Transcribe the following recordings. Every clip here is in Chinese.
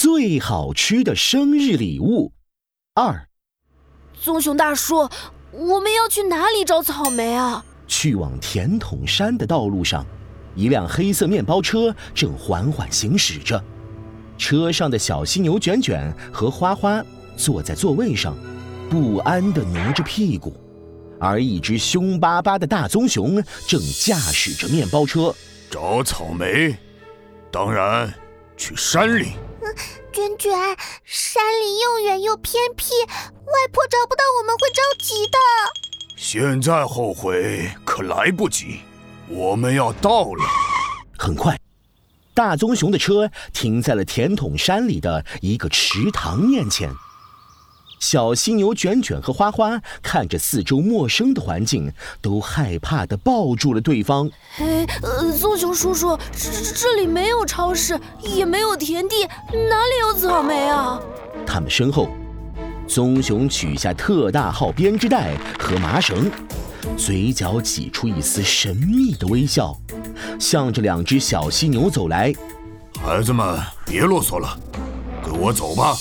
最好吃的生日礼物二。棕熊大叔，我们要去哪里找草莓啊？去往甜筒山的道路上，一辆黑色面包车正缓缓行驶着，车上的小犀牛卷卷和花花坐在座位上，不安地挪着屁股，而一只凶巴巴的大棕熊正驾驶着面包车找草莓。当然，去山里。卷卷，山里又远又偏僻，外婆找不到我们会着急的。现在后悔可来不及，我们要到了。很快，大棕熊的车停在了甜筒山里的一个池塘面前。小犀牛卷卷和花花看着四周陌生的环境，都害怕的抱住了对方。哎，呃，棕熊叔叔，这这里没有超市，也没有田地，哪里有草莓啊？他们身后，棕熊取下特大号编织袋和麻绳，嘴角挤出一丝神秘的微笑，向着两只小犀牛走来。孩子们，别啰嗦了，跟我走吧。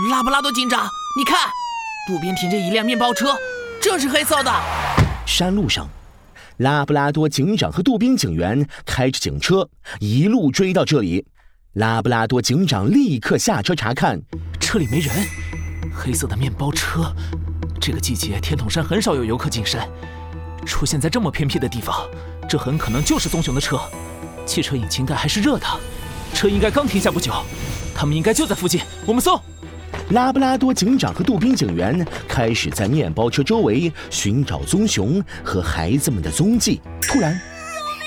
拉布拉多警长，你看，路边停着一辆面包车，正是黑色的。山路上，拉布拉多警长和杜宾警员开着警车一路追到这里。拉布拉多警长立刻下车查看，车里没人。黑色的面包车，这个季节天筒山很少有游客进山，出现在这么偏僻的地方，这很可能就是棕熊的车。汽车引擎盖还是热的，车应该刚停下不久。他们应该就在附近，我们搜。拉布拉多警长和杜宾警员开始在面包车周围寻找棕熊和孩子们的踪迹。突然，救命！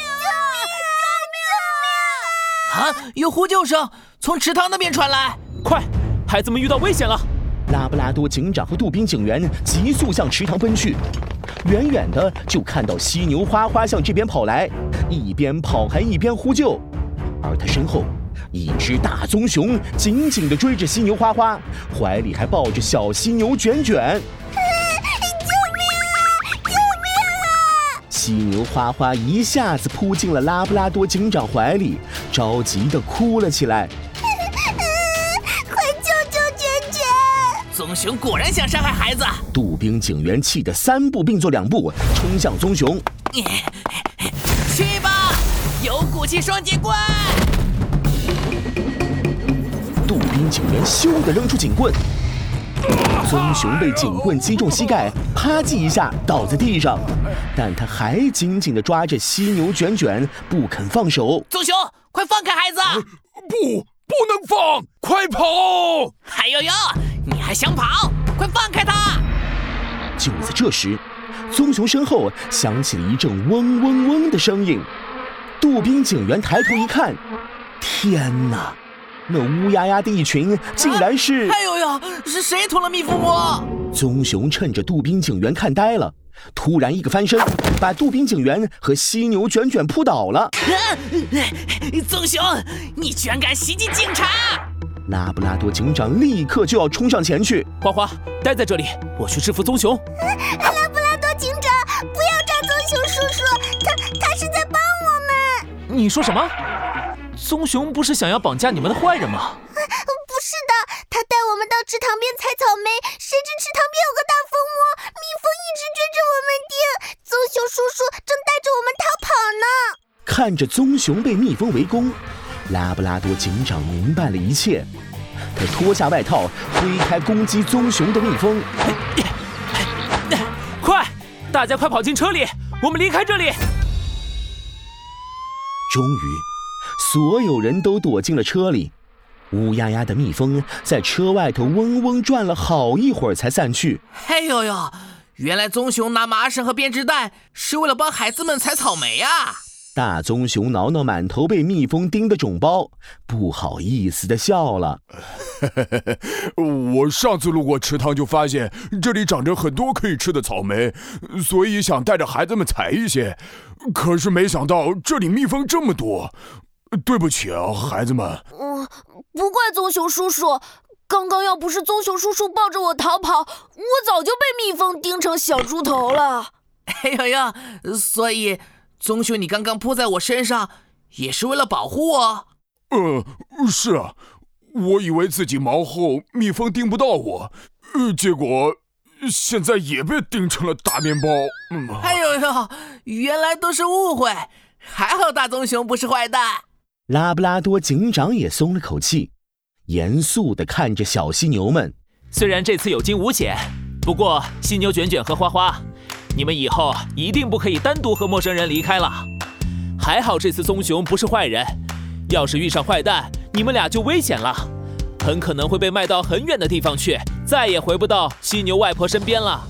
救命！啊！有呼救声从池塘那边传来，快，孩子们遇到危险了！拉布拉多警长和杜宾警员急速向池塘奔去，远远的就看到犀牛花花向这边跑来，一边跑还一边呼救，而他身后。一只大棕熊紧紧地追着犀牛花花，怀里还抱着小犀牛卷卷。救命啊！救命啊！犀牛花花一下子扑进了拉布拉多警长怀里，着急地哭了起来。快救救卷卷！棕熊果然想伤害孩子。杜宾警员气得三步并作两步冲向棕熊。去吧，有骨气双截棍！警员咻的扔出警棍，棕熊被警棍击中膝盖，啪叽一下倒在地上，但他还紧紧地抓着犀牛卷卷不肯放手。棕熊，快放开孩子！不，不能放！快跑！哎呦呦，你还想跑？快放开他！就在这时，棕熊身后响起了一阵嗡嗡嗡的声音。杜宾警员抬头一看，天哪！那乌压压的一群，竟然是……哎呦呦，是谁捅了蜜蜂窝？棕熊趁着杜宾警员看呆了，突然一个翻身，把杜宾警员和犀牛卷卷扑倒了。棕熊，你居然敢袭击警察！拉布拉多警长立刻就要冲上前去。花花，待在这里，我去制服棕熊。拉布拉多警长，不要抓棕熊叔叔，他他是在帮我们。你说什么？棕熊不是想要绑架你们的坏人吗？不是的，他带我们到池塘边采草莓，谁知池塘边有个大蜂窝，蜜蜂一直追着我们叮，棕熊叔叔正带着我们逃跑呢。看着棕熊被蜜蜂围攻，拉布拉多警长明白了一切，他脱下外套，推开攻击棕熊的蜜蜂。快，大家快跑进车里，我们离开这里。终于。所有人都躲进了车里，乌压压的蜜蜂在车外头嗡嗡转了好一会儿才散去。哎呦呦，原来棕熊拿麻绳和编织袋是为了帮孩子们采草莓啊！大棕熊挠挠满头被蜜蜂叮的肿包，不好意思的笑了。我上次路过池塘就发现这里长着很多可以吃的草莓，所以想带着孩子们采一些，可是没想到这里蜜蜂这么多。对不起啊，孩子们。嗯，不怪棕熊叔叔，刚刚要不是棕熊叔叔抱着我逃跑，我早就被蜜蜂叮成小猪头了。哎呀呀，所以棕熊，你刚刚扑在我身上，也是为了保护我。呃，是啊，我以为自己毛厚蜜蜂叮不到我，呃，结果现在也被叮成了大面包。嗯，哎呦呦，原来都是误会，还好大棕熊不是坏蛋。拉布拉多警长也松了口气，严肃地看着小犀牛们。虽然这次有惊无险，不过犀牛卷卷和花花，你们以后一定不可以单独和陌生人离开了。还好这次棕熊不是坏人。要是遇上坏蛋，你们俩就危险了，很可能会被卖到很远的地方去，再也回不到犀牛外婆身边了。啊，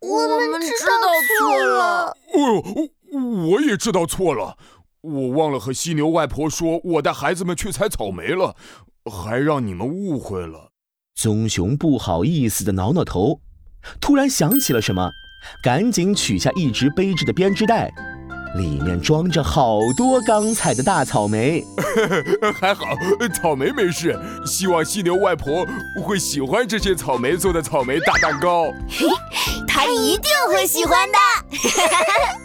我们知道错了。哦，我也知道错了，我忘了和犀牛外婆说，我带孩子们去采草莓了，还让你们误会了。棕熊不好意思的挠挠头，突然想起了什么，赶紧取下一直背着的编织袋。里面装着好多刚采的大草莓，还好草莓没事。希望犀牛外婆会喜欢这些草莓做的草莓大蛋糕，他一定会喜欢的。